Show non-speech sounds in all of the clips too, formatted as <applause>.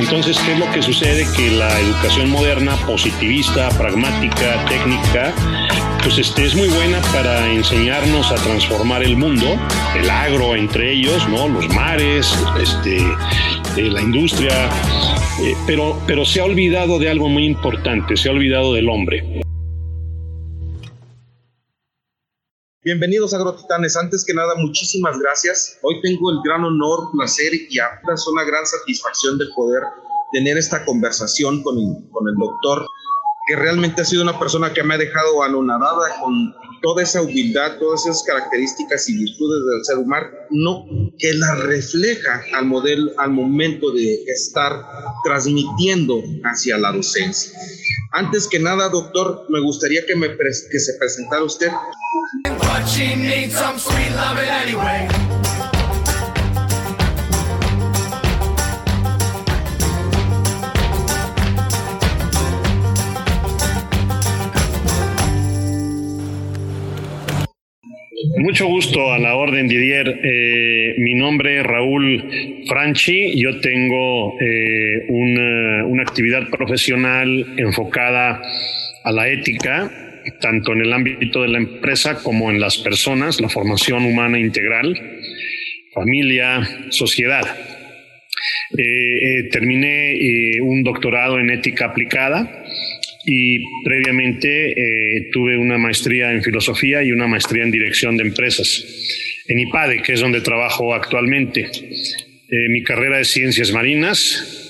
Entonces, ¿qué es lo que sucede? Que la educación moderna, positivista, pragmática, técnica, pues este, es muy buena para enseñarnos a transformar el mundo, el agro entre ellos, ¿no? los mares, este, eh, la industria, eh, pero, pero se ha olvidado de algo muy importante, se ha olvidado del hombre. Bienvenidos Agrotitanes. Antes que nada, muchísimas gracias. Hoy tengo el gran honor, placer y apenas una gran satisfacción de poder tener esta conversación con el doctor que realmente ha sido una persona que me ha dejado anonadada con toda esa humildad, todas esas características y virtudes del ser humano, no, que la refleja al modelo, al momento de estar transmitiendo hacia la docencia. Antes que nada, doctor, me gustaría que, me que se presentara usted. Mucho gusto a la orden, Didier. Eh, mi nombre es Raúl Franchi. Yo tengo eh, una, una, actividad profesional enfocada a la ética, tanto en el ámbito de la empresa como en las personas, la formación humana integral, familia, sociedad. Eh, terminé un doctorado en ética aplicada y previamente eh, tuve una maestría en filosofía y una maestría en dirección de empresas en IPADE, que es donde trabajo actualmente. Eh, mi carrera es ciencias marinas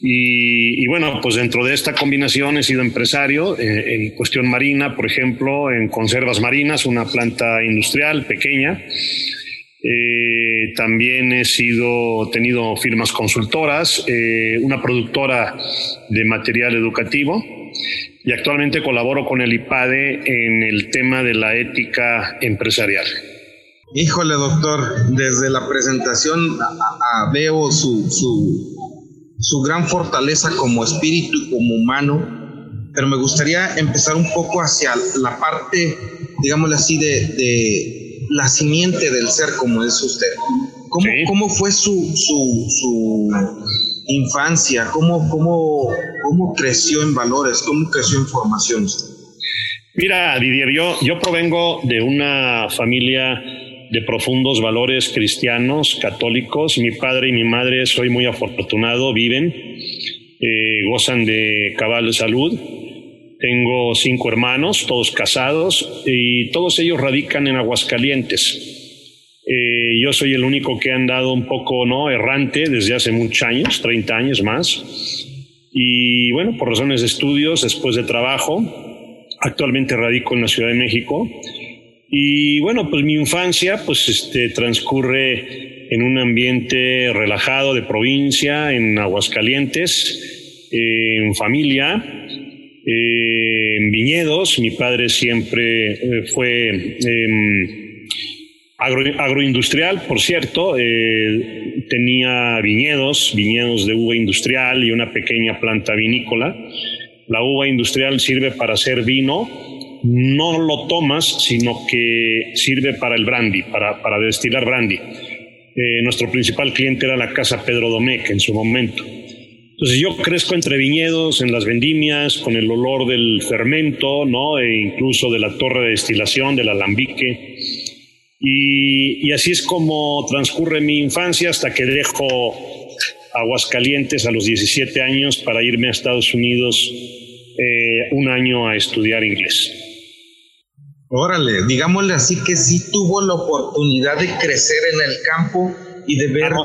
y, bueno, pues dentro de esta combinación he sido empresario eh, en cuestión marina, por ejemplo, en conservas marinas, una planta industrial pequeña. también he sido, tenido firmas consultoras, una productora de material educativo, y actualmente colaboro con el IPADE en el tema de la ética empresarial. Híjole, doctor, desde la presentación veo su, su, gran fortaleza como espíritu y como humano, pero me gustaría empezar un poco hacia la parte, digámosle así, de, de la simiente del ser, como es usted. ¿Cómo, ¿cómo fue su, su, su infancia? ¿Cómo, cómo, cómo creció en valores? ¿Cómo creció en formación? Mira, Didier, yo, yo provengo de una familia de profundos valores cristianos, católicos. Mi padre y mi madre, soy muy afortunado, viven, eh, gozan de cabal salud. Tengo cinco hermanos, todos casados, y todos ellos radican en Aguascalientes. Eh, yo soy el único que ha andado un poco no errante desde hace muchos años, 30 años más. Y bueno, por razones de estudios, después de trabajo, actualmente radico en la Ciudad de México. Y bueno, pues mi infancia pues este, transcurre en un ambiente relajado de provincia, en Aguascalientes, en familia, en viñedos. Mi padre siempre eh, fue em, agroindustrial, por cierto, eh, tenía viñedos, viñedos de uva industrial y una pequeña planta vinícola. La uva industrial sirve para hacer vino, no lo tomas, sino que sirve para el brandy, para, para destilar brandy. Eh, nuestro principal cliente era la casa Pedro Domecq en su momento. Entonces yo crezco entre viñedos, en las vendimias, con el olor del fermento, ¿no? E incluso de la torre de destilación, del alambique. Y, así es como transcurre mi infancia hasta que dejo Aguascalientes a los 17 años para irme a Estados Unidos eh, un año a estudiar inglés. Órale, digámosle así que sí tuvo la oportunidad de crecer en el campo y de ver ah,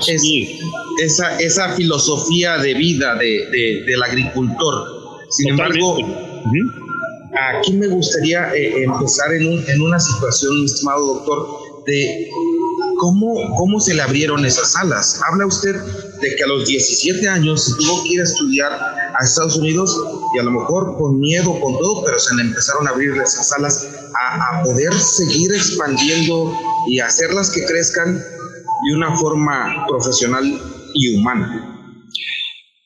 esa, esa filosofía de vida del agricultor. Sin embargo, aquí me gustaría eh, empezar en, en una situación, estimado doctor, de cómo, cómo se le abrieron esas alas. Habla usted de que a los 17 años tuvo que ir a estudiar a Estados Unidos y a lo mejor con miedo, con todo, pero se le empezaron a abrir esas alas a, a poder seguir expandiendo y hacerlas que crezcan de una forma profesional y humana.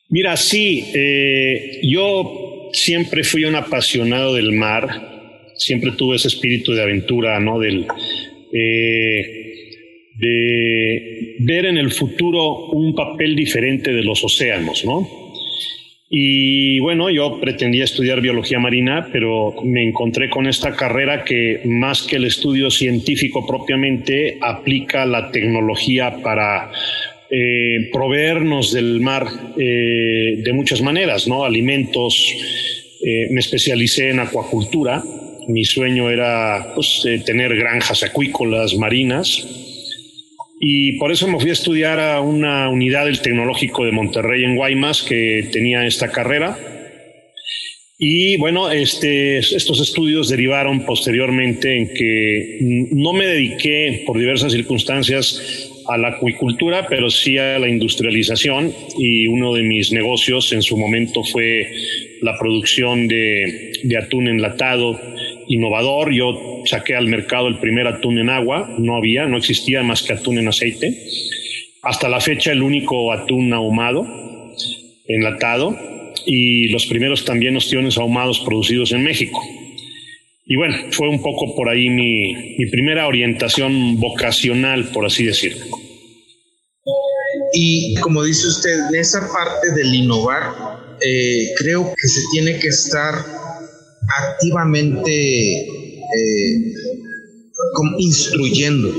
Mira, sí, eh, yo siempre fui un apasionado del mar, siempre tuve ese espíritu de aventura, ¿no? Del, eh, de ver en el futuro un papel diferente de los océanos, ¿no? Y bueno, yo pretendía estudiar biología marina, pero me encontré con esta carrera que más que el estudio científico propiamente aplica la tecnología para eh, proveernos del mar eh, de muchas maneras, ¿no? Alimentos. Me especialicé en acuacultura. Mi sueño era pues, tener granjas acuícolas marinas. Y por eso me fui a estudiar a una unidad del Tecnológico de Monterrey en Guaymas que tenía esta carrera. Y bueno, este, estos estudios derivaron posteriormente en que no me dediqué por diversas circunstancias a la acuicultura, pero sí a la industrialización. Y uno de mis negocios en su momento fue la producción de, de atún enlatado innovador. Yo saqué al mercado el primer atún en agua, no había, no existía más que atún en aceite. Hasta la fecha el único atún ahumado, enlatado, y los primeros también ostiones ahumados producidos en México. Y bueno, fue un poco por ahí mi, mi primera orientación vocacional, por así decirlo. Y como dice usted, en esa parte del innovar, eh, creo que se tiene que estar activamente eh, instruyendo.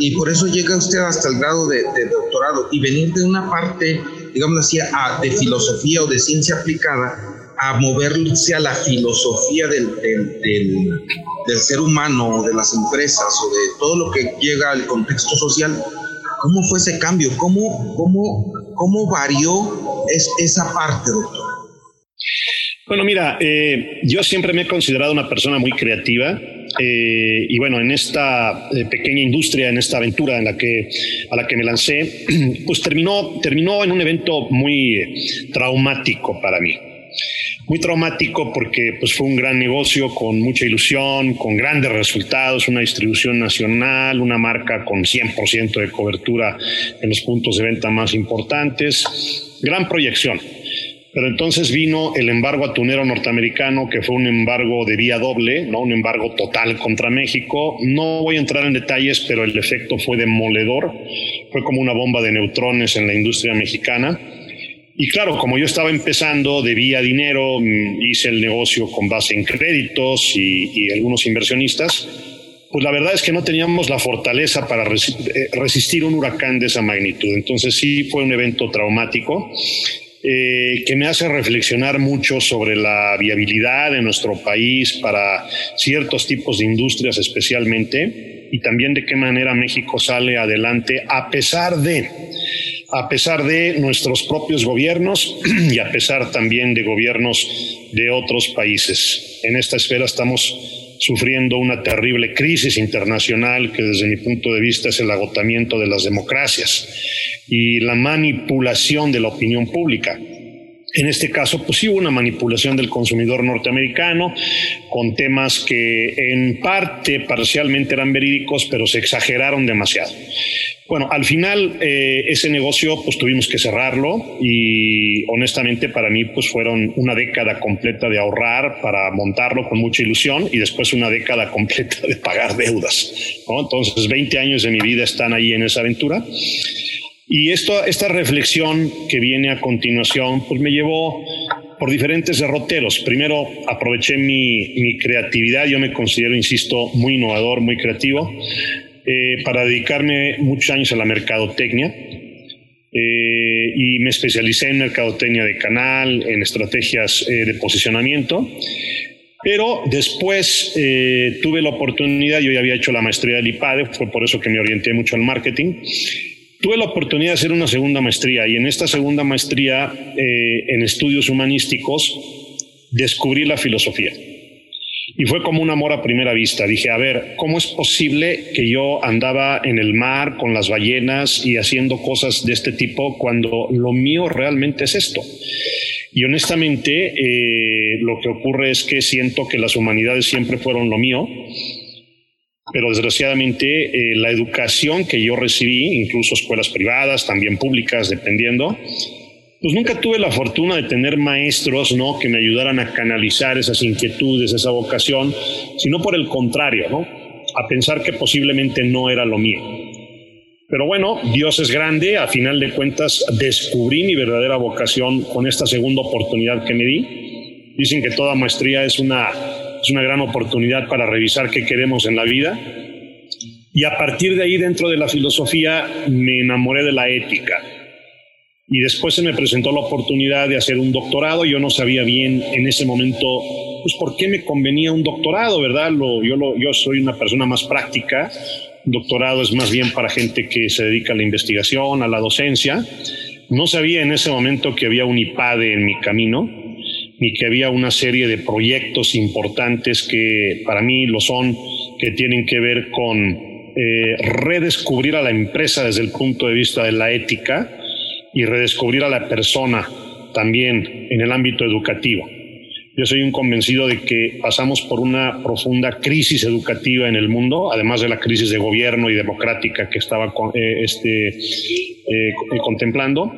Y por eso llega usted hasta el grado de, doctorado y venir de una parte, digamos así, de filosofía o de ciencia aplicada a moverse a la filosofía del, del, ser humano o de las empresas o de todo lo que llega al contexto social. ¿Cómo fue ese cambio? ¿Cómo, cómo, cómo varió esa parte, doctor? Bueno, mira, eh, yo siempre me he considerado una persona muy creativa eh, y bueno, en esta eh, pequeña industria, en esta aventura en la que, a la que me lancé, <clears throat> pues terminó, terminó en un evento muy traumático para mí. Muy traumático porque pues, fue un gran negocio con mucha ilusión, con grandes resultados, una distribución nacional, una marca con 100% de cobertura en los puntos de venta más importantes, gran proyección pero entonces vino el embargo atunero norteamericano, que fue un embargo de vía doble, ¿no? un embargo total contra México. No voy a entrar en detalles, pero el efecto fue demoledor. Fue como una bomba de neutrones en la industria mexicana. Y claro, como yo estaba empezando, debía dinero, mm, hice el negocio con base en créditos y, algunos inversionistas, pues la verdad es que no teníamos la fortaleza para eh, resistir un huracán de esa magnitud. Entonces sí fue un evento traumático eh, que me hace reflexionar mucho sobre la viabilidad de nuestro país para ciertos tipos de industrias especialmente y también de qué manera México sale adelante a pesar de a pesar de nuestros propios gobiernos <clears throat> y a pesar también de gobiernos de otros países. En esta esfera estamos sufriendo una terrible crisis internacional que desde mi punto de vista es el agotamiento de las democracias y la manipulación de la opinión pública. En este caso, pues sí hubo una manipulación del consumidor norteamericano con temas que en parte parcialmente eran verídicos, pero se exageraron demasiado. Bueno, al final eh, ese negocio pues tuvimos que cerrarlo y honestamente para mí pues fueron una década completa de ahorrar para montarlo con mucha ilusión y después una década <laughs> completa de pagar deudas. Entonces 20 años de mi vida están ahí en esa aventura y esto, esta reflexión que viene a continuación, pues me llevó por diferentes derroteros. Primero, aproveché mi, mi creatividad, yo me considero, insisto, muy innovador, muy creativo, eh, para dedicarme muchos años a la mercadotecnia. Eh, y me especialicé en mercadotecnia de canal, en estrategias eh, de posicionamiento. Pero después tuve la oportunidad, yo ya había hecho la maestría del IPADE, fue por eso que me orienté mucho al marketing, Tuve la oportunidad de hacer una segunda maestría y en esta segunda maestría eh, en estudios humanísticos descubrí la filosofía. Y fue como un amor a primera vista. Dije, a ver, ¿cómo es posible que yo andaba en el mar con las ballenas y haciendo cosas de este tipo cuando lo mío realmente es esto? Y honestamente, eh, lo que ocurre es que siento que las humanidades siempre fueron lo mío pero desgraciadamente eh, la educación que yo recibí, incluso escuelas privadas, también públicas, dependiendo, pues nunca tuve la fortuna de tener maestros ¿no? que me ayudaran a canalizar esas inquietudes, esa vocación, sino por el contrario, ¿no? a pensar que posiblemente no era lo mío. Pero bueno, Dios es grande, a final de cuentas descubrí mi verdadera vocación con esta segunda oportunidad que me di. Dicen que toda maestría es una, es una gran oportunidad para revisar qué queremos en la vida. Y a partir de ahí, dentro de la filosofía, me enamoré de la ética. Y después se me presentó la oportunidad de hacer un doctorado. Yo no sabía bien en ese momento, pues, por qué me convenía un doctorado, ¿verdad? Lo, yo, lo, yo soy una persona más práctica doctorado es más bien para gente que se dedica a la investigación, a la docencia. No sabía en ese momento que había un IPADE en mi camino, ni que había una serie de proyectos importantes que para mí lo son, que tienen que ver con eh, redescubrir a la empresa desde el punto de vista de la ética y redescubrir a la persona también en el ámbito educativo. Yo soy un convencido de que pasamos por una profunda crisis educativa en el mundo, además de la crisis de gobierno y democrática que estaba eh, este, eh, contemplando.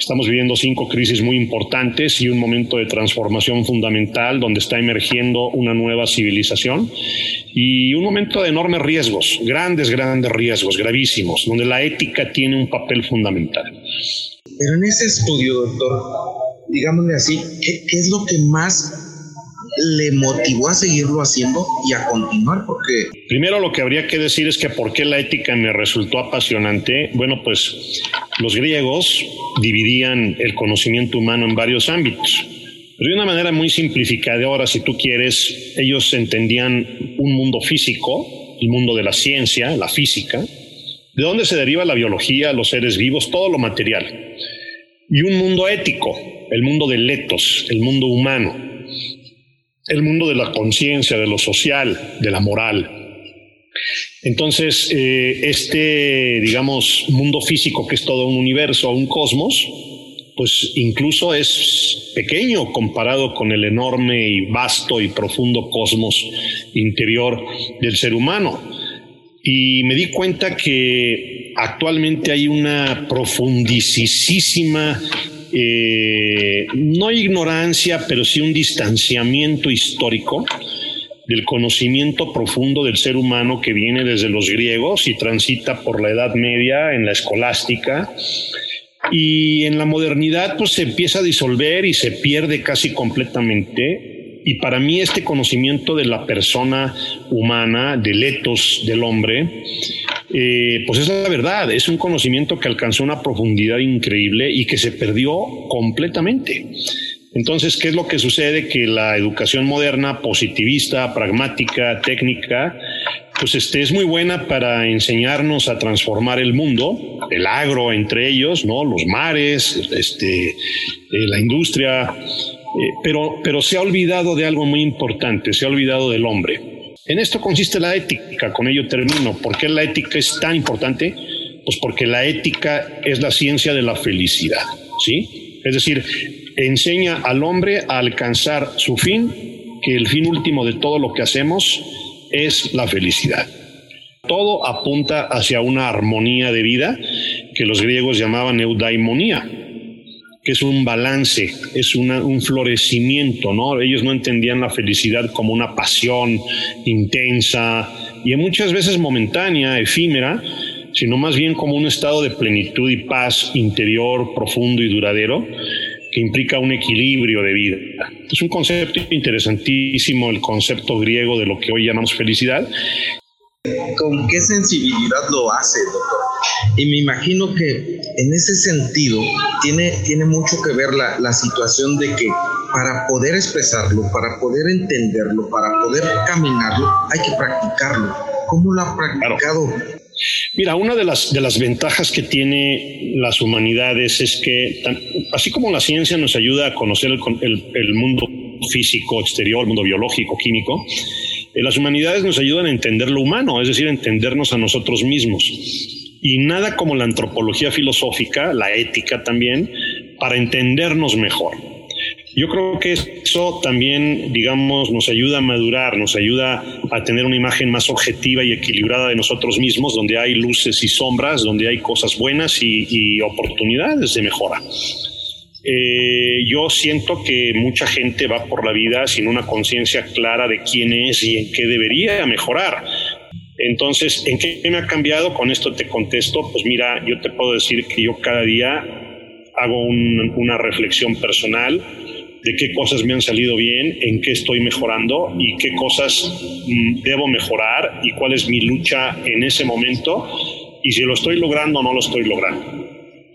Estamos viviendo cinco crisis muy importantes y un momento de transformación fundamental donde está emergiendo una nueva civilización y un momento de enormes riesgos, grandes, grandes riesgos, gravísimos, donde la ética tiene un papel fundamental. Pero en ese estudio, doctor, digámosle así, ¿qué, es lo que más le motivó a seguirlo haciendo y a continuar? Porque... Primero lo que habría que decir es que por qué la ética me resultó apasionante. Bueno, pues los griegos dividían el conocimiento humano en varios ámbitos. De una manera muy simplificada, ahora si tú quieres, ellos entendían un mundo físico, el mundo de la ciencia, la física, de dónde se deriva la biología, los seres vivos, todo lo material. Y un mundo ético, el mundo del etos, el mundo humano, el mundo de la conciencia, de lo social, de la moral. Entonces, eh, este, digamos, mundo físico que es todo un universo, un cosmos, pues incluso es pequeño comparado con el enorme y vasto y profundo cosmos interior del ser humano. Y me di cuenta que actualmente hay una profundísima eh, no ignorancia, pero sí un distanciamiento histórico del conocimiento profundo del ser humano que viene desde los griegos y transita por la Edad Media en la escolástica. Y en la modernidad pues se empieza a disolver y se pierde casi completamente y para mí este conocimiento de la persona humana, del etos del hombre, eh, pues es la verdad, es un conocimiento que alcanzó una profundidad increíble y que se perdió completamente. Entonces, ¿qué es lo que sucede? Que la educación moderna, positivista, pragmática, técnica, pues este, es muy buena para enseñarnos a transformar el mundo, el agro entre ellos, ¿no? los mares, este, eh, la industria, eh, pero, pero se ha olvidado de algo muy importante, se ha olvidado del hombre. En esto consiste la ética, con ello termino. ¿Por qué la ética es tan importante? Pues porque la ética es la ciencia de la felicidad, ¿sí? Es decir, enseña al hombre a alcanzar su fin, que el fin último de todo lo que hacemos es la felicidad. Todo apunta hacia una armonía de vida que los griegos llamaban eudaimonía, es un balance, es un florecimiento, ¿no? Ellos no entendían la felicidad como una pasión intensa y muchas veces momentánea, efímera, sino más bien como un estado de plenitud y paz interior profundo y duradero que implica un equilibrio de vida. Es un concepto interesantísimo, el concepto griego de lo que hoy llamamos felicidad. ¿Con qué sensibilidad lo hace, doctor? Y me imagino que en ese sentido tiene, tiene mucho que ver la, la situación de que para poder expresarlo, para poder entenderlo, para poder caminarlo, hay que practicarlo. ¿Cómo lo ha practicado? Mira, una de las, de las ventajas que tiene las humanidades es que, así como la ciencia nos ayuda a conocer el, el, el mundo físico exterior, el mundo biológico, químico, las humanidades nos ayudan a entender lo humano, es decir, entendernos a nosotros mismos. Y nada como la antropología filosófica, la ética también, para entendernos mejor. Yo creo que eso también, digamos, nos ayuda a madurar, nos ayuda a tener una imagen más objetiva y equilibrada de nosotros mismos, donde hay luces y sombras, donde hay cosas buenas y, y oportunidades de mejora. Eh, yo siento que mucha gente va por la vida sin una conciencia clara de quién es y en qué debería mejorar. Entonces, ¿en qué me ha cambiado? Con esto te contesto, pues mira, yo te puedo decir que yo cada día hago una reflexión personal de qué cosas me han salido bien, en qué estoy mejorando y qué cosas mm, debo mejorar y cuál es mi lucha en ese momento y si lo estoy logrando o no lo estoy logrando.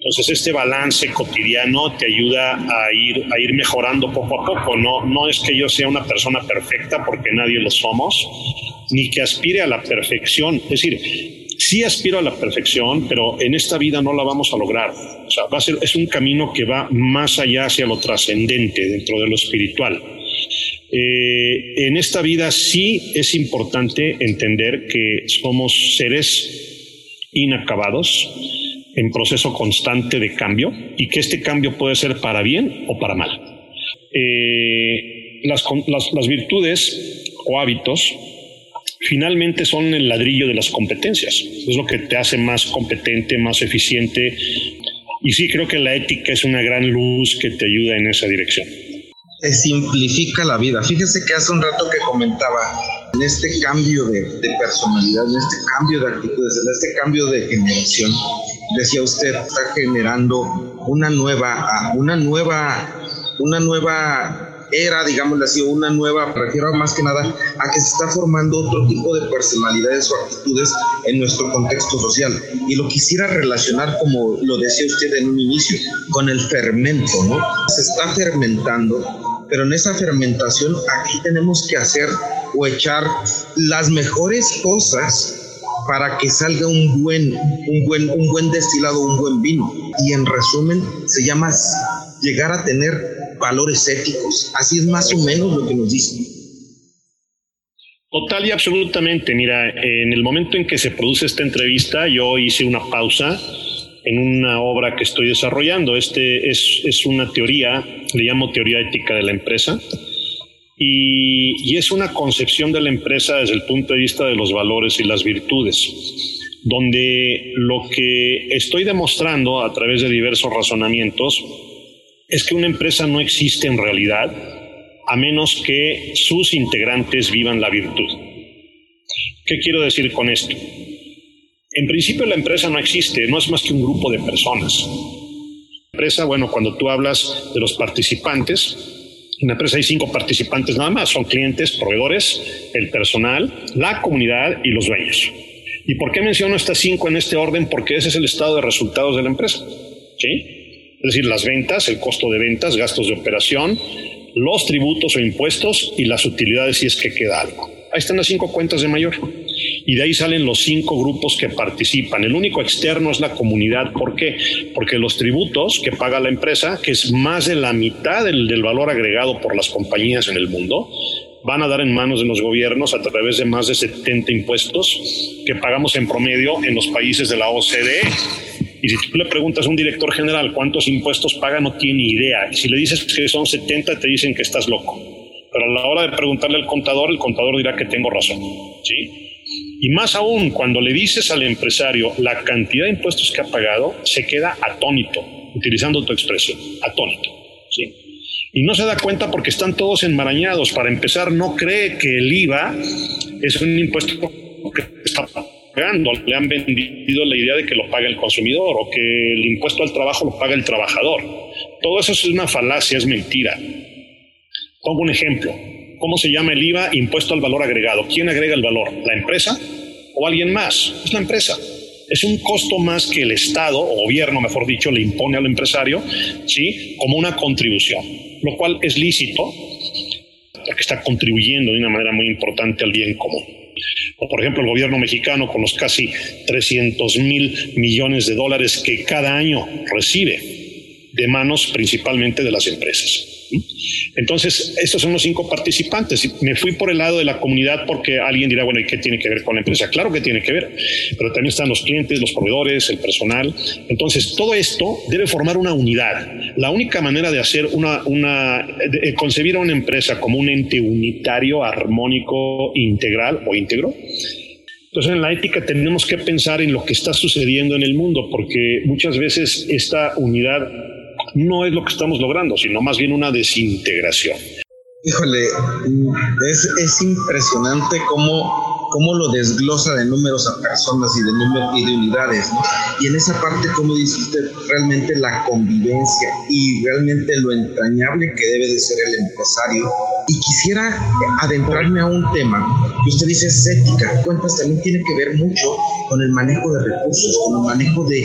Entonces este balance cotidiano te ayuda a ir, a ir mejorando poco a poco. No, no es que yo sea una persona perfecta porque nadie lo somos, ni que aspire a la perfección. Es decir, sí aspiro a la perfección, pero en esta vida no la vamos a lograr. O sea, va a ser, es un camino que va más allá hacia lo trascendente, dentro de lo espiritual. Eh, en esta vida sí es importante entender que somos seres inacabados, en proceso constante de cambio y que este cambio puede ser para bien o para mal. Eh, las, las virtudes o hábitos finalmente son el ladrillo de las competencias. Es lo que te hace más competente, más eficiente. Y sí creo que la ética es una gran luz que te ayuda en esa dirección. Te simplifica la vida. Fíjese que hace un rato que comentaba en este cambio de, de personalidad, en este cambio de actitudes, en este cambio de generación, decía usted, está generando una nueva, una nueva, una nueva era, digámosle así, una nueva, refiero más que nada a que se está formando otro tipo de personalidades o actitudes en nuestro contexto social. Y lo quisiera relacionar, como lo decía usted en un inicio, con el fermento, ¿no? Se está fermentando, pero en esa fermentación aquí tenemos que hacer o echar las mejores cosas para que salga un buen, un buen, un buen destilado, un buen vino. Y en resumen, se llama llegar a tener valores éticos. Así es más o menos lo que nos dice. Total y absolutamente. Mira, en el momento en que se produce esta entrevista, yo hice una pausa en una obra que estoy desarrollando. Este es, es una teoría, le llamo teoría ética de la empresa, y, es una concepción de la empresa desde el punto de vista de los valores y las virtudes, donde lo que estoy demostrando a través de diversos razonamientos es que una empresa no existe en realidad a menos que sus integrantes vivan la virtud. ¿Qué quiero decir con esto? En principio la empresa no existe, no es más que un grupo de personas. Empresa, bueno, cuando tú hablas de los participantes, en la empresa hay cinco participantes nada más, son clientes, proveedores, el personal, la comunidad y los dueños. ¿Y por qué menciono estas cinco en este orden? Porque ese es el estado de resultados de la empresa. ¿Sí? es decir, las ventas, el costo de ventas, gastos de operación, los tributos o impuestos y las utilidades si es que queda algo. Ahí están las cinco cuentas de mayor. Y de ahí salen los cinco grupos que participan. El único externo es la comunidad. ¿Por qué? Porque los tributos que paga la empresa, que es más de la mitad del, del valor agregado por las compañías en el mundo, van a dar en manos de los gobiernos a través de más de 70 impuestos que pagamos en promedio en los países de la OCDE. Y si tú le preguntas a un director general cuántos impuestos paga, no tiene idea. Y si le dices que son 70, te dicen que estás loco. Pero a la hora de preguntarle al contador, el contador dirá que tengo razón. ¿sí? Y más aún, cuando le dices al empresario la cantidad de impuestos que ha pagado, se queda atónito, utilizando tu expresión, atónito. ¿sí? Y no se da cuenta porque están todos enmarañados. Para empezar, no cree que el IVA es un impuesto que está le han vendido la idea de que lo paga el consumidor o que el impuesto al trabajo lo paga el trabajador. Todo eso es una falacia, es mentira. Pongo un ejemplo. ¿Cómo se llama el IVA? Impuesto al valor agregado. ¿Quién agrega el valor? ¿La empresa o alguien más? Es la empresa. Es un costo más que el Estado o gobierno, mejor dicho, le impone al empresario, ¿sí? Como una contribución, lo cual es lícito porque está contribuyendo de una manera muy importante al bien común. O por ejemplo el gobierno mexicano con los casi 300 mil millones de dólares que cada año recibe de manos principalmente de las empresas. Entonces, estos son los cinco participantes. Me fui por el lado de la comunidad porque alguien dirá, bueno, ¿y qué tiene que ver con la empresa? Claro que tiene que ver, pero también están los clientes, los proveedores, el personal. Entonces, todo esto debe formar una unidad. La única manera de hacer una, una de concebir a una empresa como un ente unitario, armónico, integral o íntegro, entonces, en la ética tenemos que pensar en lo que está sucediendo en el mundo, porque muchas veces esta unidad no es lo que estamos logrando, sino más bien una desintegración. Híjole, es, es impresionante cómo, cómo lo desglosa de números a personas y de, números y de unidades, ¿no? Y en esa parte, como dice usted, realmente la convivencia y realmente lo entrañable que debe de ser el empresario. Y quisiera adentrarme a un tema que usted dice es ética. Cuentas también tiene que ver mucho con el manejo de recursos, con el manejo de,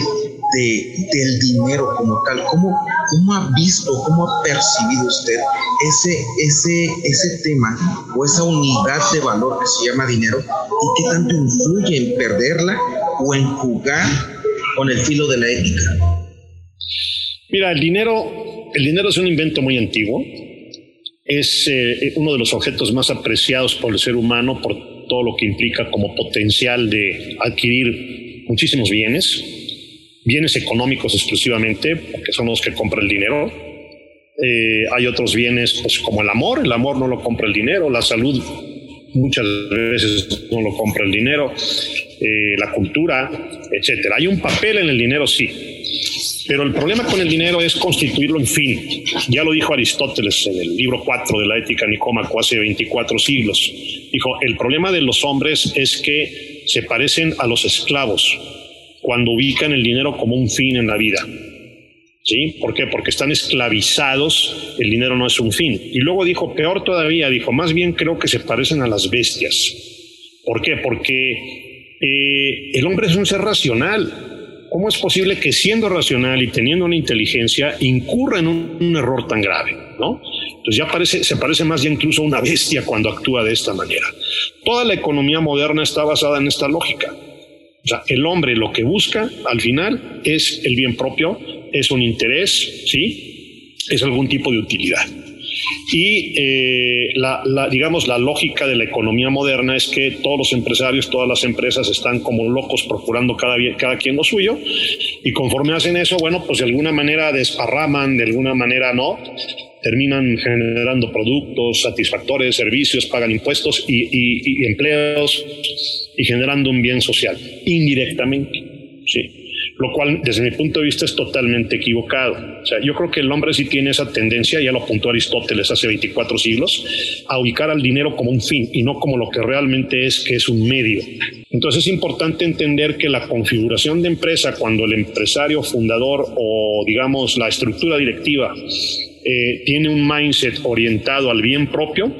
de, del dinero como tal. ¿Cómo, ¿Cómo ha visto, cómo ha percibido usted ese, ese, ese tema o esa unidad de valor que se llama dinero y qué tanto influye en perderla o en jugar con el filo de la ética? Mira, el dinero, el dinero es un invento muy antiguo. Es eh, uno de los objetos más apreciados por el ser humano por todo lo que implica como potencial de adquirir muchísimos bienes bienes económicos exclusivamente, porque son los que compra el dinero. Eh, hay otros bienes pues, como el amor, el amor no lo compra el dinero, la salud muchas veces no lo compra el dinero, eh, la cultura, etcétera. Hay un papel en el dinero, sí, pero el problema con el dinero es constituirlo en fin. Ya lo dijo Aristóteles en el libro 4 de la Ética Nicómaco hace 24 siglos. Dijo, el problema de los hombres es que se parecen a los esclavos cuando ubican el dinero como un fin en la vida. ¿Sí? ¿Por qué? Porque están esclavizados, el dinero no es un fin. Y luego dijo, peor todavía, dijo, más bien creo que se parecen a las bestias. ¿Por qué? Porque eh, el hombre es un ser racional. ¿Cómo es posible que siendo racional y teniendo una inteligencia incurra en un, error tan grave? ¿no? Entonces ya parece, se parece más ya incluso a una bestia cuando actúa de esta manera. Toda la economía moderna está basada en esta lógica. O sea, el hombre lo que busca al final es el bien propio, es un interés, ¿sí? Es algún tipo de utilidad. Y eh, la, digamos, la lógica de la economía moderna es que todos los empresarios, todas las empresas están como locos procurando cada, cada quien lo suyo y conforme hacen eso, bueno, pues de alguna manera desparraman, de alguna manera no, terminan generando productos satisfactores, servicios, pagan impuestos y, empleos y generando un bien social indirectamente. Sí. Lo cual, desde mi punto de vista, es totalmente equivocado. O sea, yo creo que el hombre sí tiene esa tendencia, ya lo apuntó Aristóteles hace 24 siglos, a ubicar al dinero como un fin y no como lo que realmente es, que es un medio. Entonces es importante entender que la configuración de empresa, cuando el empresario fundador o, digamos, la estructura directiva eh, tiene un mindset orientado al bien propio,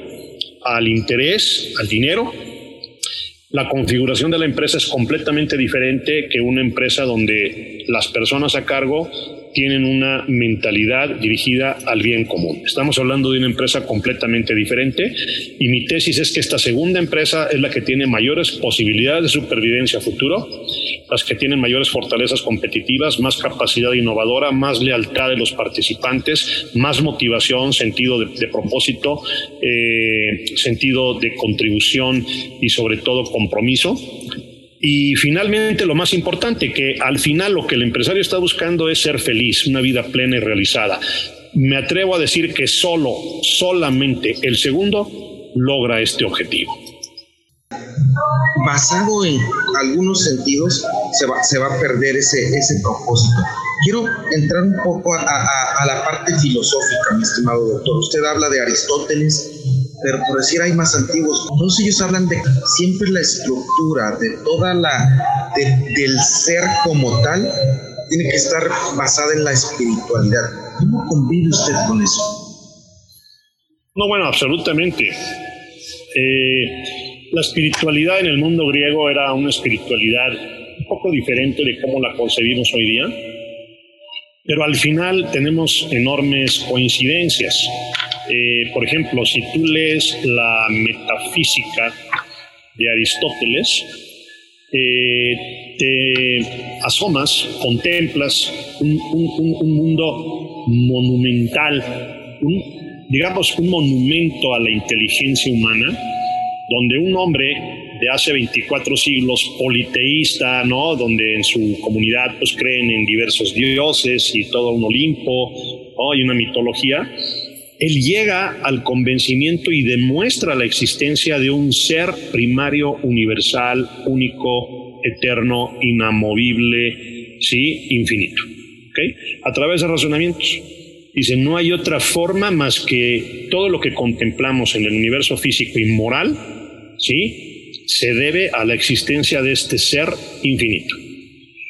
al interés, al dinero, la configuración de la empresa es completamente diferente que una empresa donde las personas a cargo tienen una mentalidad dirigida al bien común. Estamos hablando de una empresa completamente diferente y mi tesis es que esta segunda empresa es la que tiene mayores posibilidades de supervivencia a futuro, las que tienen mayores fortalezas competitivas, más capacidad innovadora, más lealtad de los participantes, más motivación, sentido de, propósito, eh, sentido de contribución y sobre todo compromiso y finalmente, lo más importante, que al final lo que el empresario está buscando es ser feliz, una vida plena y realizada. Me atrevo a decir que solo, solamente el segundo logra este objetivo. Basado en algunos sentidos, se va, se va a perder ese, ese propósito. Quiero entrar un poco a, a la parte filosófica, mi estimado doctor. Usted habla de Aristóteles, pero por decir hay más antiguos. Entonces ellos hablan de siempre la estructura de toda la, del ser como tal, tiene que estar basada en la espiritualidad. ¿Cómo convive usted con eso? No, bueno, absolutamente. Eh, la espiritualidad en el mundo griego era una espiritualidad un poco diferente de cómo la concebimos hoy día, pero al final tenemos enormes coincidencias. Eh, por ejemplo, si tú lees la metafísica de Aristóteles, eh, te asomas, contemplas un, mundo monumental, digamos un monumento a la inteligencia humana, donde un hombre de hace 24 siglos politeísta, ¿no? Donde en su comunidad pues creen en diversos dioses y todo un Olimpo, y una mitología, él llega al convencimiento y demuestra la existencia de un ser primario, universal, único, eterno, inamovible, sí, infinito. A través de razonamientos. Dice, no hay otra forma más que todo lo que contemplamos en el universo físico y moral, ¿sí? se debe a la existencia de este ser infinito.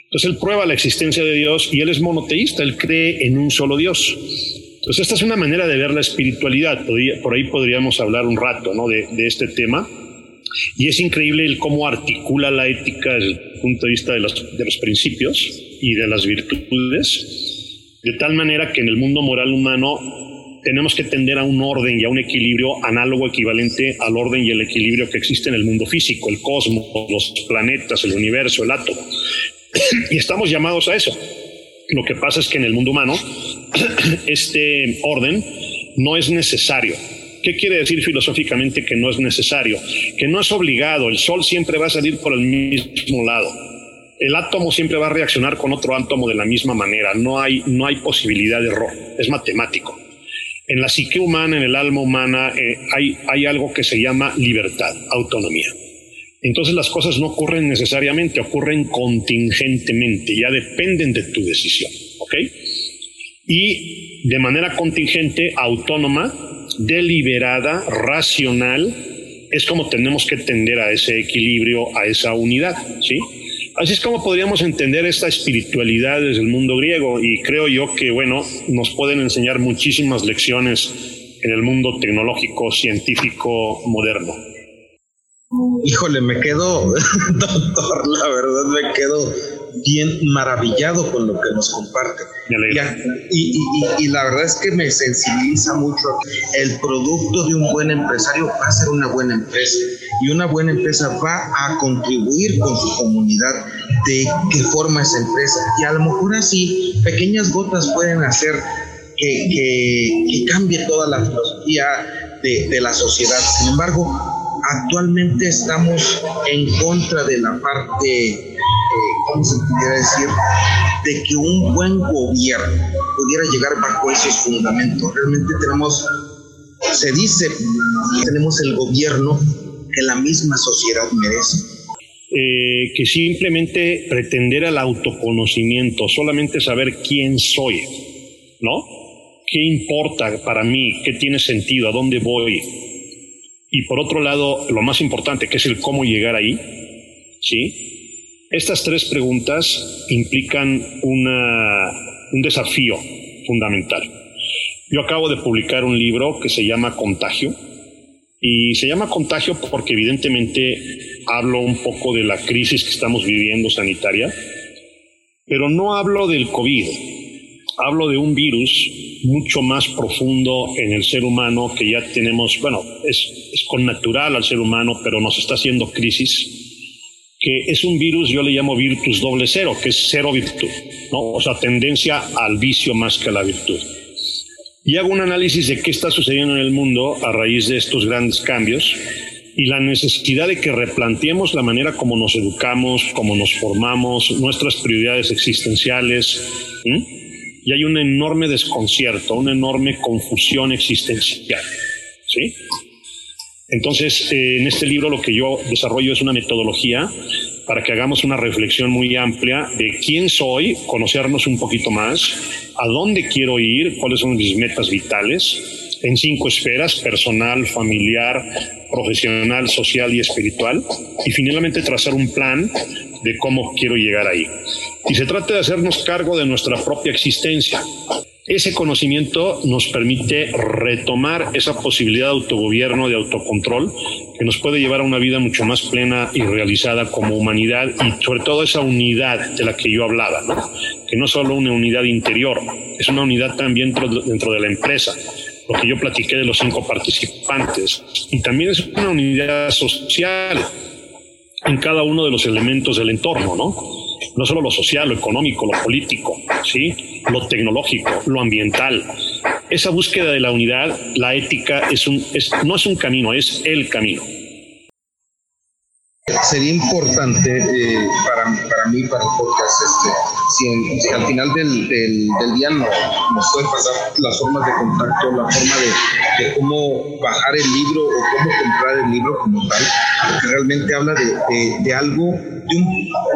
Entonces él prueba la existencia de Dios y él es monoteísta, él cree en un solo Dios. Entonces esta es una manera de ver la espiritualidad, por ahí podríamos hablar un rato ¿no? de, este tema. Y es increíble el cómo articula la ética desde el punto de vista de los, de los principios y de las virtudes, de tal manera que en el mundo moral humano tenemos que tender a un orden y a un equilibrio análogo equivalente al orden y el equilibrio que existe en el mundo físico, el cosmos, los planetas, el universo, el átomo. <clears throat> y estamos llamados a eso. Lo que pasa es que en el mundo humano <clears throat> este orden no es necesario. ¿Qué quiere decir filosóficamente que no es necesario? Que no es obligado. El Sol siempre va a salir por el mismo lado. El átomo siempre va a reaccionar con otro átomo de la misma manera. No hay, no hay posibilidad de error. Es matemático. En la psique humana, en el alma humana, eh, hay, hay algo que se llama libertad, autonomía. Entonces las cosas no ocurren necesariamente, ocurren contingentemente, ya dependen de tu decisión, ¿ok? Y de manera contingente, autónoma, deliberada, racional, es como tenemos que tender a ese equilibrio, a esa unidad, ¿sí? Así es como podríamos entender esta espiritualidad desde el mundo griego y creo yo que, bueno, nos pueden enseñar muchísimas lecciones en el mundo tecnológico, científico, moderno. Híjole, me quedo, <laughs> doctor, la verdad me quedo bien maravillado con lo que nos comparte. Y, y, la verdad es que me sensibiliza mucho. El producto de un buen empresario va a ser una buena empresa y una buena empresa va a contribuir con su comunidad de qué forma esa empresa. Y a lo mejor así pequeñas gotas pueden hacer que, que, cambie toda la filosofía de, de la sociedad. Sin embargo, actualmente estamos en contra de la parte, ¿cómo se pudiera decir? De que un buen gobierno pudiera llegar bajo esos fundamentos. Realmente tenemos, se dice, tenemos el gobierno que la misma sociedad merece. Eh, que simplemente pretender al autoconocimiento, solamente saber quién soy, ¿no? ¿Qué importa para mí? ¿Qué tiene sentido? ¿A dónde voy? Y por otro lado, lo más importante, que es el cómo llegar ahí, ¿sí? Estas tres preguntas implican una, un desafío fundamental. Yo acabo de publicar un libro que se llama Contagio, y se llama Contagio porque evidentemente hablo un poco de la crisis que estamos viviendo sanitaria, pero no hablo del COVID, hablo de un virus mucho más profundo en el ser humano que ya tenemos, bueno, es, es con natural al ser humano, pero nos está haciendo crisis, que es un virus, yo le llamo virtus doble cero, que es cero virtud, ¿no? o sea, tendencia al vicio más que a la virtud. Y hago un análisis de qué está sucediendo en el mundo a raíz de estos grandes cambios y la necesidad de que replanteemos la manera como nos educamos, como nos formamos, nuestras prioridades existenciales y hay un enorme desconcierto, una enorme confusión existencial. ¿sí? Entonces, eh, en este libro lo que yo desarrollo es una metodología para que hagamos una reflexión muy amplia de quién soy, conocernos un poquito más, a dónde quiero ir, cuáles son mis metas vitales, en cinco esferas, personal, familiar, profesional, social y espiritual, y finalmente trazar un plan de cómo quiero llegar ahí. Y se trata de hacernos cargo de nuestra propia existencia. Ese conocimiento nos permite retomar esa posibilidad de autogobierno, de autocontrol, que nos puede llevar a una vida mucho más plena y realizada como humanidad y sobre todo esa unidad de la que yo hablaba, que no solo una unidad interior, es una unidad también dentro, dentro de la empresa, lo que yo platiqué de los cinco participantes, y también es una unidad social en cada uno de los elementos del entorno, ¿no? No solo lo social, lo económico, lo político, ¿sí? Lo tecnológico, lo ambiental. Esa búsqueda de la unidad, la ética, es un, es, no es un camino, es el camino sería importante eh, para, para mí, para el podcast, este, si, al final del, del, día no, nos puede pasar las formas de contacto, la forma de, de, cómo bajar el libro o cómo comprar el libro como tal, realmente habla de, de, algo,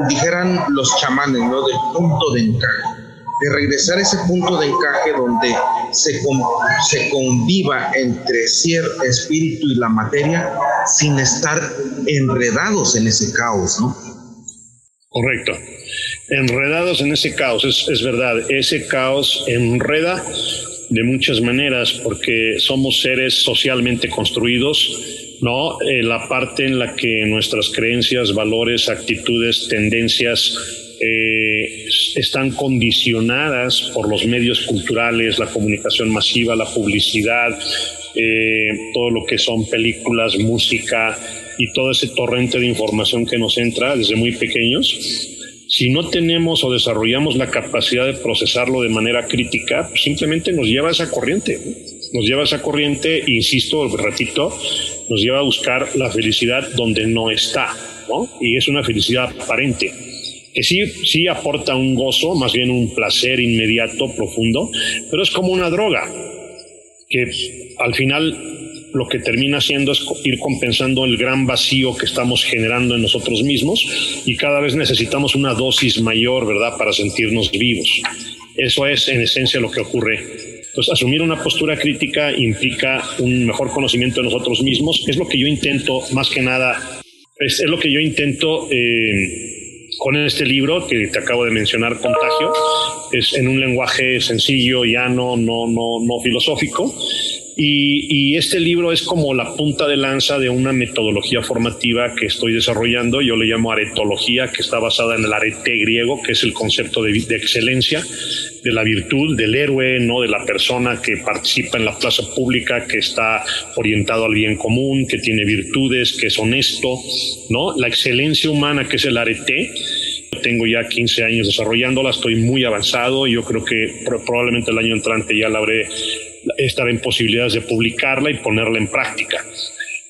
dijeran los chamanes, ¿no? del punto de encaje de regresar a ese punto de encaje donde se, se conviva entre ser, espíritu y la materia sin estar enredados en ese caos, ¿no? Correcto. Enredados en ese caos, es, es verdad, ese caos enreda de muchas maneras porque somos seres socialmente construidos, ¿no? Eh, la parte en la que nuestras creencias, valores, actitudes, tendencias eh, están condicionadas por los medios culturales, la comunicación masiva, la publicidad, eh, todo lo que son películas, música y todo ese torrente de información que nos entra desde muy pequeños. Si no tenemos o desarrollamos la capacidad de procesarlo de manera crítica, pues simplemente nos lleva a esa corriente. Nos lleva a esa corriente, insisto, repito, nos lleva a buscar la felicidad donde no está, ¿no? Y es una felicidad aparente que sí, sí aporta un gozo, más bien un placer inmediato, profundo, pero es como una droga, que al final lo que termina haciendo es ir compensando el gran vacío que estamos generando en nosotros mismos y cada vez necesitamos una dosis mayor, ¿verdad?, para sentirnos vivos. Eso es en esencia lo que ocurre. Entonces, asumir una postura crítica implica un mejor conocimiento de nosotros mismos. Es lo que yo intento, más que nada, es, lo que yo intento eh, con este libro que te acabo de mencionar, Contagio, es en un lenguaje sencillo, llano, no, no, no filosófico. Y, y, este libro es como la punta de lanza de una metodología formativa que estoy desarrollando. Yo le llamo aretología, que está basada en el arete griego, que es el concepto de, excelencia, de la virtud, del héroe, no de la persona que participa en la plaza pública, que está orientado al bien común, que tiene virtudes, que es honesto, no la excelencia humana, que es el arete. Tengo ya 15 años desarrollándola, estoy muy avanzado, yo creo que probablemente el año entrante ya la habré estar en posibilidades de publicarla y ponerla en práctica.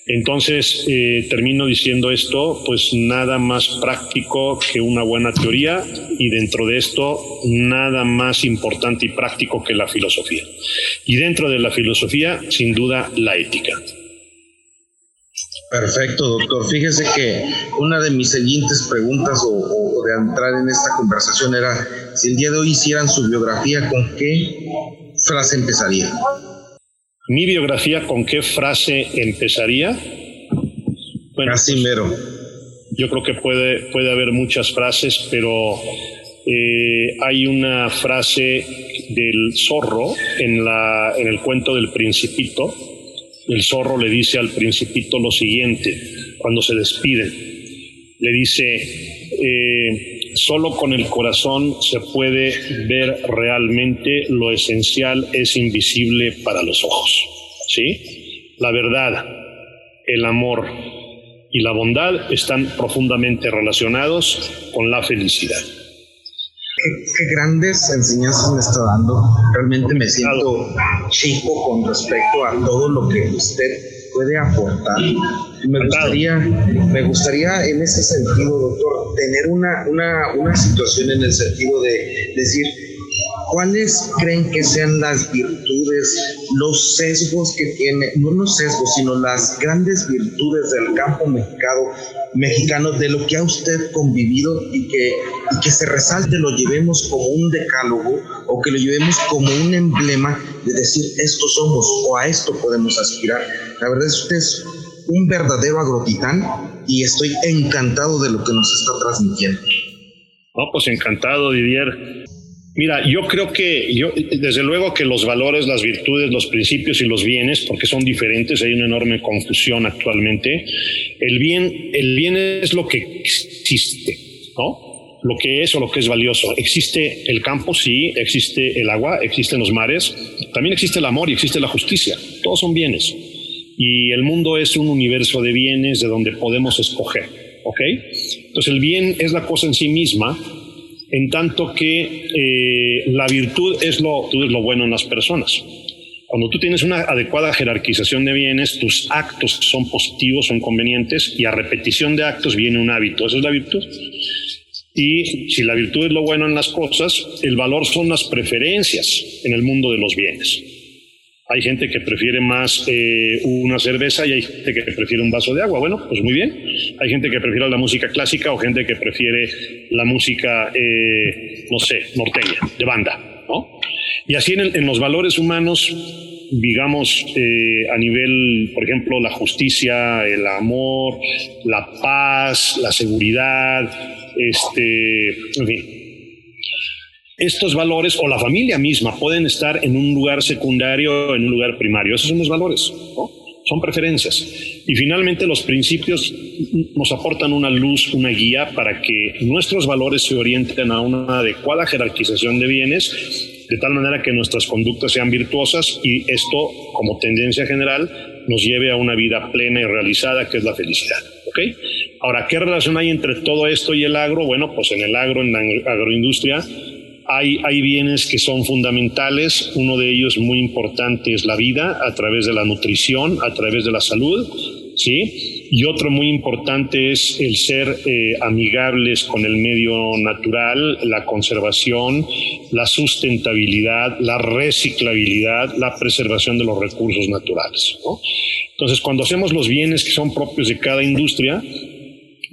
Entonces, eh, termino diciendo esto, pues nada más práctico que una buena teoría y dentro de esto, nada más importante y práctico que la filosofía. Y dentro de la filosofía, sin duda, la ética. Perfecto, doctor. Fíjese que una de mis siguientes preguntas o, de entrar en esta conversación era si el día de hoy hicieran su biografía, ¿con qué frase empezaría? Mi biografía, ¿con qué frase empezaría? Bueno, Así mero. Yo creo que puede, puede haber muchas frases, pero eh, hay una frase del zorro en, la, en el cuento del principito. El zorro le dice al principito lo siguiente, cuando se despiden. Le dice, eh, Solo con el corazón se puede ver realmente lo esencial es invisible para los ojos. ¿Sí? La verdad, el amor y la bondad están profundamente relacionados con la felicidad. Qué, grandes enseñanzas me está dando. Realmente me siento chico con respecto a todo lo que usted puede aportar. Me gustaría, me gustaría en ese sentido, doctor, tener una, una, una situación en el sentido de decir, ¿cuáles creen que sean las virtudes, los sesgos que tiene, no los sesgos, sino las grandes virtudes del campo mexicano, mexicano de lo que ha usted convivido y que, y que se resalte, lo llevemos como un decálogo o que lo llevemos como un emblema de decir esto somos o a esto podemos aspirar? La verdad es que usted es un verdadero agrotitán y estoy encantado de lo que nos está transmitiendo. No, pues encantado, Didier. Mira, yo creo que, yo, desde luego que los valores, las virtudes, los principios y los bienes, porque son diferentes, hay una enorme confusión actualmente. El bien, el bien es lo que existe, ¿no? Lo que es o lo que es valioso. Existe el campo, sí, existe el agua, existen los mares, también existe el amor y existe la justicia. Todos son bienes y el mundo es un universo de bienes de donde podemos escoger. ¿Ok? Entonces el bien es la cosa en sí misma, en tanto que eh, la virtud es lo, es lo bueno en las personas. Cuando tú tienes una adecuada jerarquización de bienes, tus actos son positivos, son convenientes, y a repetición de actos viene un hábito. Esa es la virtud. Y si la virtud es lo bueno en las cosas, el valor son las preferencias en el mundo de los bienes. Hay gente que prefiere más eh, una cerveza y hay gente que prefiere un vaso de agua. Bueno, pues muy bien. Hay gente que prefiere la música clásica o gente que prefiere la música, eh, no sé, norteña, de banda. ¿no? Y así en, los valores humanos digamos, eh, a nivel, por ejemplo, la justicia, el amor, la paz, la seguridad, este, en fin. Estos valores o la familia misma pueden estar en un lugar secundario o en un lugar primario. Esos son los valores, son preferencias. Y finalmente los principios nos aportan una luz, una guía para que nuestros valores se orienten a una adecuada jerarquización de bienes de tal manera que nuestras conductas sean virtuosas y esto, como tendencia general, nos lleve a una vida plena y realizada, que es la felicidad. ¿ok? Ahora, ¿qué relación hay entre todo esto y el agro? Bueno, pues en el agro, en la agroindustria, hay, bienes que son fundamentales. Uno de ellos muy importante es la vida a través de la nutrición, a través de la salud. ¿sí? Y otro muy importante es el ser eh, amigables con el medio natural, la conservación, la sustentabilidad, la reciclabilidad, la preservación de los recursos naturales. Entonces, cuando hacemos los bienes que son propios de cada industria,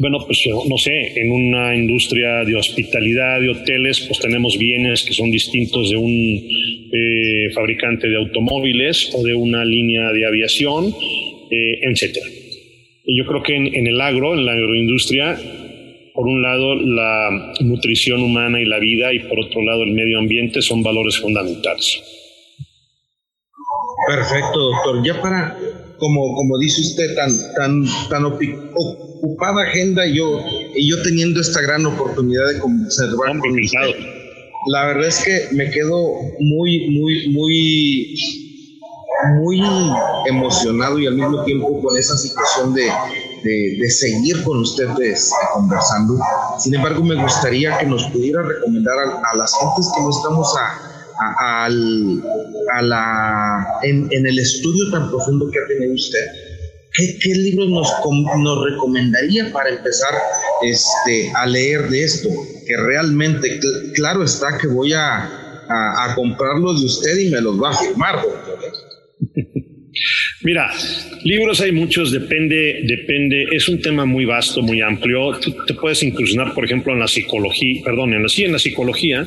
bueno, pues no sé, en una industria de hospitalidad, de hoteles, pues tenemos bienes que son distintos de un eh, fabricante de automóviles o de una línea de aviación eh, etcétera. Y yo creo que en, el agro, en la agroindustria, por un lado la nutrición humana y la vida y por otro lado el medio ambiente son valores fundamentales. Perfecto, doctor. Ya para, como, como dice usted, tan, tan, tan ocupada agenda, yo, y yo teniendo esta gran oportunidad de conservar con usted, la verdad es que me quedo muy, muy, muy muy emocionado y al mismo tiempo con esa situación de, de, seguir con ustedes conversando. Sin embargo, me gustaría que nos pudiera recomendar a, las gentes que no estamos a, a, la, en, en, el estudio tan profundo que ha tenido usted. ¿Qué, qué libros nos, nos recomendaría para empezar este, a leer de esto? Que realmente, claro está que voy a, a, comprarlos de usted y me los va a firmar, doctor. <laughs> Mira, libros hay muchos, depende, depende, es un tema muy vasto, muy amplio. te puedes incursionar, por ejemplo, en la psicología, perdón, en la, psicología,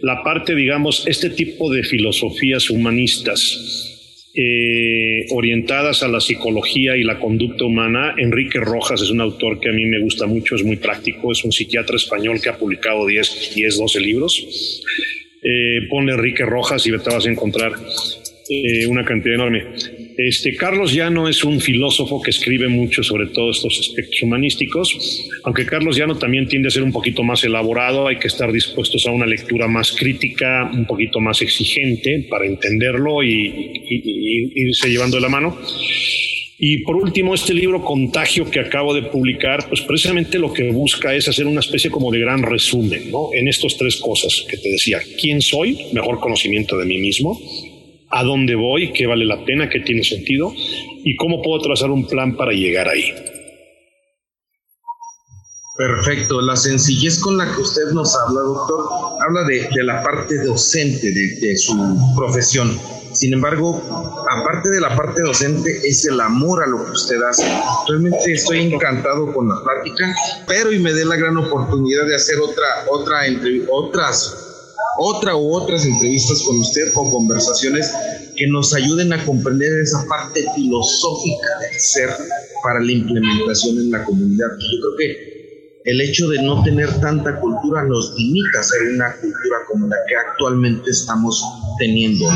la parte, digamos, este tipo de filosofías humanistas eh, orientadas a la psicología y la conducta humana. Enrique Rojas es un autor que a mí me gusta mucho, es muy práctico, es un psiquiatra español que ha publicado 10, 10 12 libros. Eh, ponle Enrique Rojas y te vas a encontrar eh, una cantidad enorme. Este, Carlos Llano es un filósofo que escribe mucho sobre todos estos aspectos humanísticos, aunque Carlos Llano también tiende a ser un poquito más elaborado, hay que estar dispuestos a una lectura más crítica, un poquito más exigente para entenderlo y, irse llevando de la mano. Y por último, este libro Contagio que acabo de publicar, pues precisamente lo que busca es hacer una especie como de gran resumen, ¿no? En estas tres cosas que te decía, quién soy, mejor conocimiento de mí mismo, a dónde voy, qué vale la pena, qué tiene sentido y cómo puedo trazar un plan para llegar ahí. Perfecto, la sencillez con la que usted nos habla, doctor, habla de, la parte docente de, su profesión. Sin embargo, aparte de la parte docente, es el amor a lo que usted hace. Realmente estoy encantado con la práctica, pero y me dé la gran oportunidad de hacer otra, otra entre, otras otra u otras entrevistas con usted o conversaciones que nos ayuden a comprender esa parte filosófica del ser para la implementación en la comunidad. Yo creo que el hecho de no tener tanta cultura nos limita a ser una cultura como la que actualmente estamos teniendo.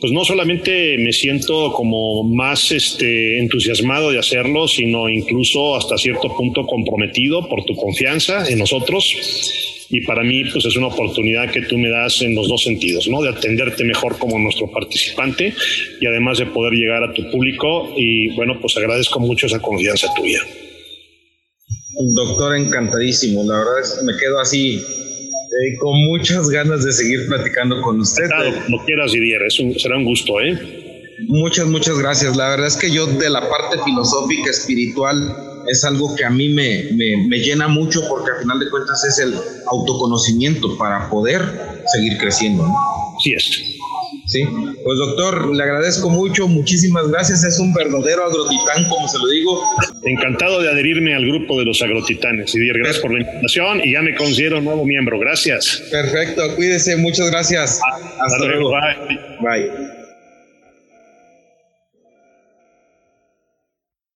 Pues no solamente me siento como más este, entusiasmado de hacerlo, sino incluso hasta cierto punto comprometido por tu confianza en nosotros y para mí pues es una oportunidad que tú me das en los dos sentidos, ¿no? De atenderte mejor como nuestro participante y además de poder llegar a tu público y bueno, pues agradezco mucho esa confianza tuya. Doctor, encantadísimo. La verdad es que me quedo así eh, con muchas ganas de seguir platicando con usted. Claro, como quieras, Didier, es será un gusto, ¿eh? Muchas, muchas gracias. La verdad es que yo de la parte filosófica, espiritual, es algo que a mí me, me, llena mucho porque al final de cuentas es el autoconocimiento para poder seguir creciendo. ¿no? Sí es. Sí, pues doctor, le agradezco mucho, muchísimas gracias, es un verdadero agrotitán, como se lo digo. Encantado de adherirme al grupo de los agrotitanes. Y gracias por la invitación y ya me considero nuevo miembro. Gracias. Perfecto, cuídese, muchas gracias. Hasta, luego. Bye. Bye.